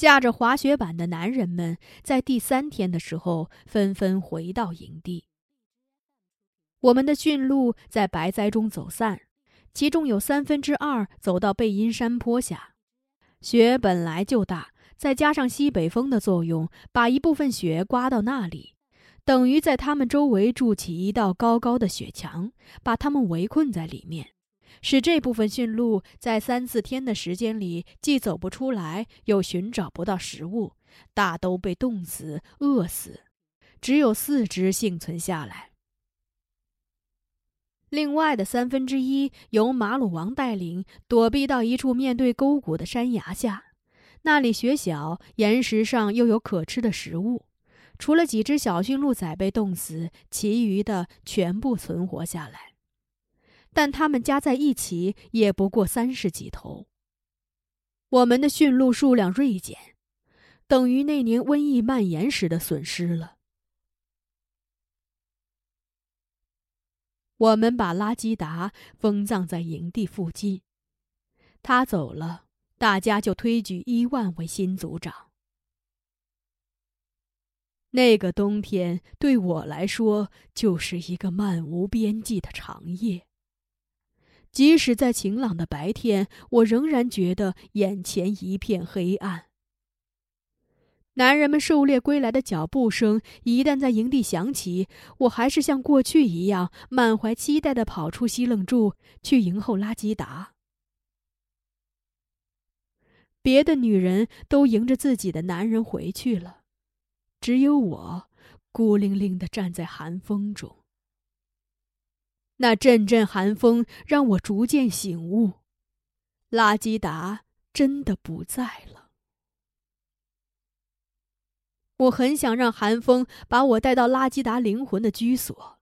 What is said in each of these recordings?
驾着滑雪板的男人们在第三天的时候纷纷回到营地。我们的驯鹿在白灾中走散，其中有三分之二走到背阴山坡下。雪本来就大，再加上西北风的作用，把一部分雪刮到那里，等于在他们周围筑起一道高高的雪墙，把他们围困在里面。使这部分驯鹿在三四天的时间里既走不出来，又寻找不到食物，大都被冻死、饿死，只有四只幸存下来。另外的三分之一由马鲁王带领躲避到一处面对沟谷的山崖下，那里雪小，岩石上又有可吃的食物。除了几只小驯鹿仔被冻死，其余的全部存活下来。但它们加在一起也不过三十几头。我们的驯鹿数量锐减，等于那年瘟疫蔓延时的损失了。我们把拉基达封葬在营地附近，他走了，大家就推举伊万为新族长。那个冬天对我来说就是一个漫无边际的长夜。即使在晴朗的白天，我仍然觉得眼前一片黑暗。男人们狩猎归来的脚步声一旦在营地响起，我还是像过去一样满怀期待的跑出西楞柱去迎候拉吉达。别的女人都迎着自己的男人回去了，只有我孤零零的站在寒风中。那阵阵寒风让我逐渐醒悟，拉基达真的不在了。我很想让寒风把我带到拉基达灵魂的居所，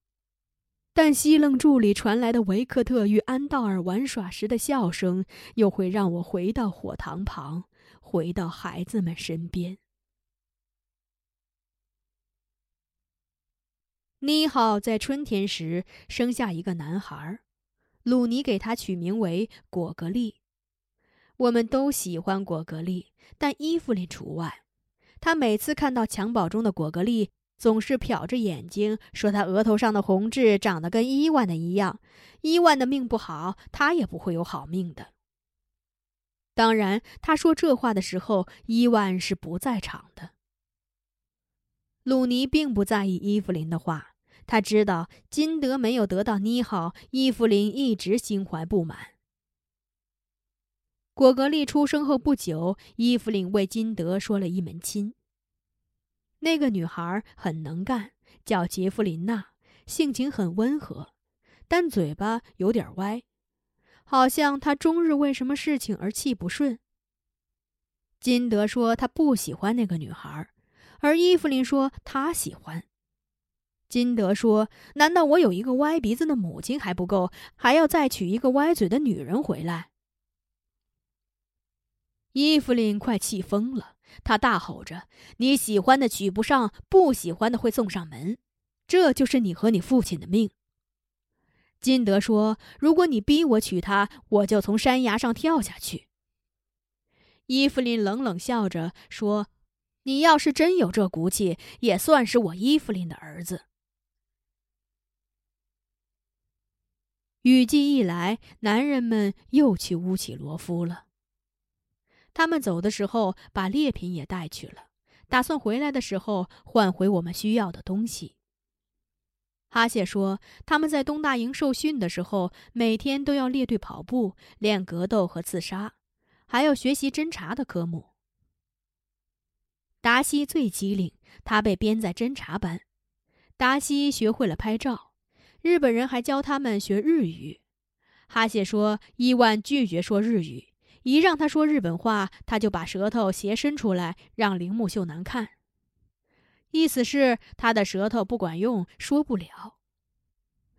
但西楞柱里传来的维克特与安道尔玩耍时的笑声，又会让我回到火塘旁，回到孩子们身边。妮好在春天时生下一个男孩，鲁尼给他取名为果格利。我们都喜欢果格利，但伊芙琳除外。他每次看到襁褓中的果格利，总是瞟着眼睛，说他额头上的红痣长得跟伊万的一样。伊万的命不好，他也不会有好命的。当然，他说这话的时候，伊万是不在场的。鲁尼并不在意伊芙琳的话，他知道金德没有得到妮好，伊芙琳一直心怀不满。果格利出生后不久，伊芙琳为金德说了一门亲。那个女孩很能干，叫杰弗琳娜，性情很温和，但嘴巴有点歪，好像她终日为什么事情而气不顺。金德说他不喜欢那个女孩。而伊芙琳说：“她喜欢。”金德说：“难道我有一个歪鼻子的母亲还不够，还要再娶一个歪嘴的女人回来？”伊芙琳快气疯了，她大吼着：“你喜欢的娶不上，不喜欢的会送上门，这就是你和你父亲的命。”金德说：“如果你逼我娶她，我就从山崖上跳下去。”伊芙琳冷冷笑着说。你要是真有这骨气，也算是我伊芙琳的儿子。雨季一来，男人们又去乌起罗夫了。他们走的时候把猎品也带去了，打算回来的时候换回我们需要的东西。哈谢说，他们在东大营受训的时候，每天都要列队跑步，练格斗和刺杀，还要学习侦察的科目。达西最机灵，他被编在侦察班。达西学会了拍照，日本人还教他们学日语。哈谢说，伊万拒绝说日语，一让他说日本话，他就把舌头斜伸出来让铃木秀男看，意思是他的舌头不管用，说不了。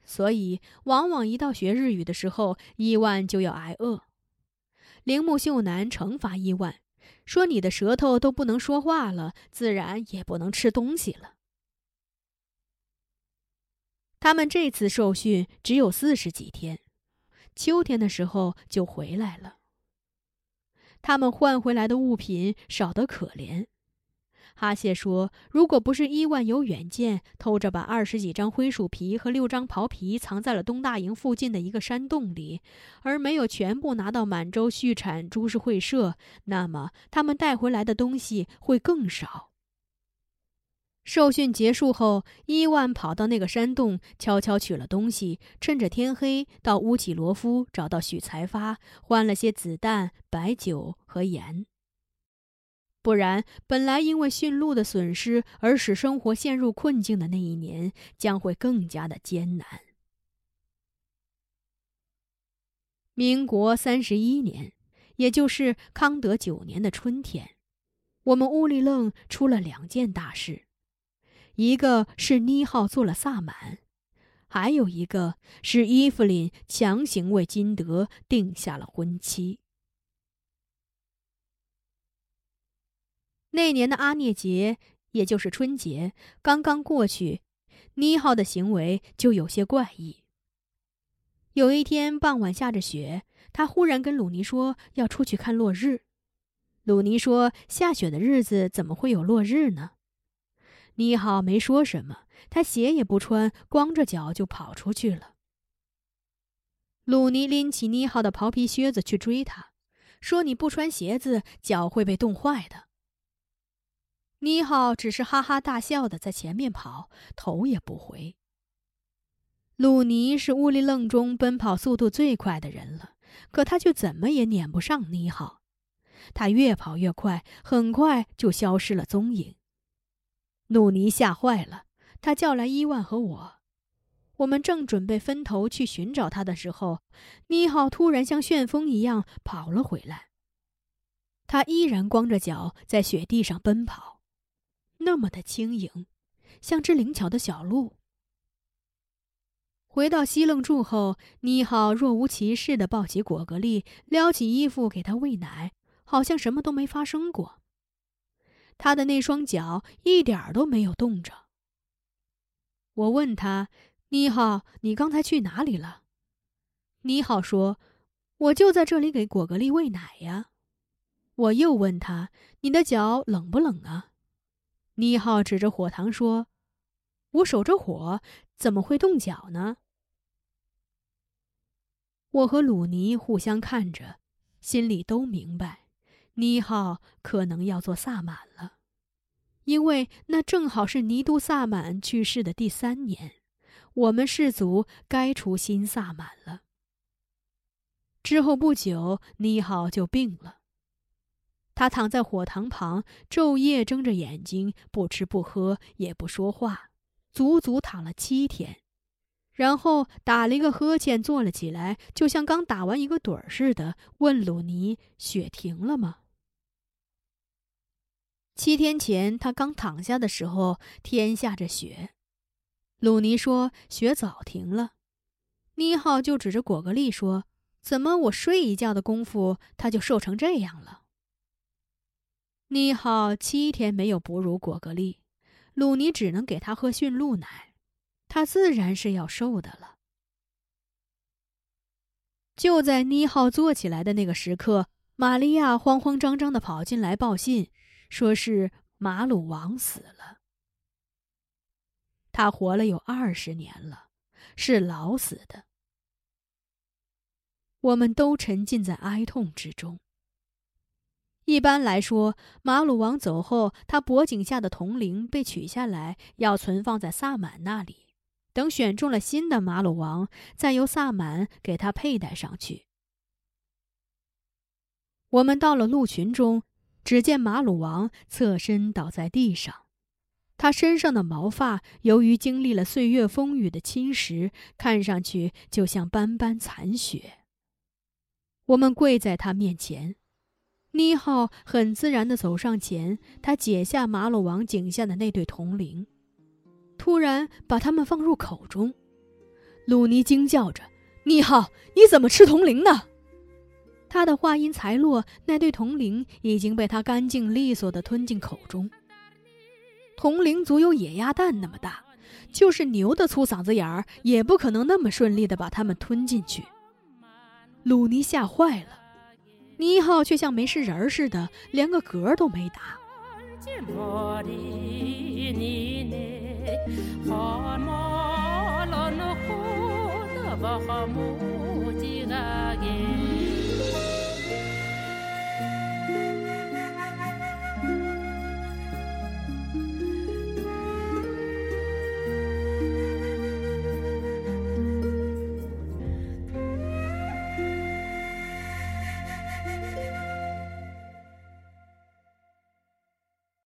所以，往往一到学日语的时候，伊万就要挨饿。铃木秀男惩罚伊万。说你的舌头都不能说话了，自然也不能吃东西了。他们这次受训只有四十几天，秋天的时候就回来了。他们换回来的物品少得可怜。哈谢说：“如果不是伊万有远见，偷着把二十几张灰鼠皮和六张袍皮藏在了东大营附近的一个山洞里，而没有全部拿到满洲畜产株式会社，那么他们带回来的东西会更少。”受训结束后，伊万跑到那个山洞，悄悄取了东西，趁着天黑到乌起罗夫找到许才发，换了些子弹、白酒和盐。不然，本来因为驯鹿的损失而使生活陷入困境的那一年，将会更加的艰难。民国三十一年，也就是康德九年的春天，我们乌里楞出了两件大事，一个是妮浩做了萨满，还有一个是伊芙琳强行为金德定下了婚期。那年的阿涅节，也就是春节，刚刚过去，妮浩的行为就有些怪异。有一天傍晚下着雪，他忽然跟鲁尼说要出去看落日。鲁尼说：“下雪的日子怎么会有落日呢？”妮浩没说什么，他鞋也不穿，光着脚就跑出去了。鲁尼拎起妮浩的袍皮靴子去追他，说：“你不穿鞋子，脚会被冻坏的。”妮浩只是哈哈大笑的在前面跑，头也不回。鲁尼是乌里楞中奔跑速度最快的人了，可他却怎么也撵不上妮浩。他越跑越快，很快就消失了踪影。鲁尼吓坏了，他叫来伊万和我。我们正准备分头去寻找他的时候，妮浩突然像旋风一样跑了回来。他依然光着脚在雪地上奔跑。那么的轻盈，像只灵巧的小鹿。回到西楞住后，妮浩若无其事地抱起果格丽，撩起衣服给他喂奶，好像什么都没发生过。他的那双脚一点都没有动着。我问他：“妮浩，你刚才去哪里了？”妮浩说：“我就在这里给果格丽喂奶呀。”我又问他：“你的脚冷不冷啊？”妮浩指着火塘说：“我守着火，怎么会冻脚呢？”我和鲁尼互相看着，心里都明白，妮浩可能要做萨满了，因为那正好是尼都萨满去世的第三年，我们氏族该出新萨满了。之后不久，妮浩就病了。他躺在火塘旁，昼夜睁着眼睛，不吃不喝，也不说话，足足躺了七天，然后打了一个呵欠，坐了起来，就像刚打完一个盹儿似的，问鲁尼：“雪停了吗？”七天前他刚躺下的时候，天下着雪。鲁尼说：“雪早停了。”妮浩就指着果戈丽说：“怎么我睡一觉的功夫，他就瘦成这样了？”妮浩七天没有哺乳果格丽，鲁尼只能给他喝驯鹿奶，他自然是要瘦的了。就在妮浩坐起来的那个时刻，玛利亚慌慌张张的跑进来报信，说是马鲁王死了。他活了有二十年了，是老死的。我们都沉浸在哀痛之中。一般来说，马鲁王走后，他脖颈下的铜铃被取下来，要存放在萨满那里，等选中了新的马鲁王，再由萨满给他佩戴上去。我们到了鹿群中，只见马鲁王侧身倒在地上，他身上的毛发由于经历了岁月风雨的侵蚀，看上去就像斑斑残雪。我们跪在他面前。妮浩很自然地走上前，他解下马鲁王颈下的那对铜铃，突然把它们放入口中。鲁尼惊叫着：“妮浩，你怎么吃铜铃呢？”他的话音才落，那对铜铃已经被他干净利索地吞进口中。铜铃足有野鸭蛋那么大，就是牛的粗嗓子眼儿也不可能那么顺利地把它们吞进去。鲁尼吓坏了。倪浩却像没事人似的，连个嗝都没打。